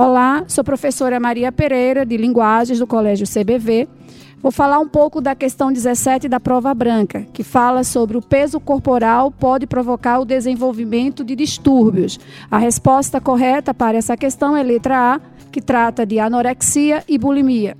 Olá, sou professora Maria Pereira, de Linguagens do Colégio CBV. Vou falar um pouco da questão 17 da prova branca, que fala sobre o peso corporal pode provocar o desenvolvimento de distúrbios. A resposta correta para essa questão é letra A, que trata de anorexia e bulimia.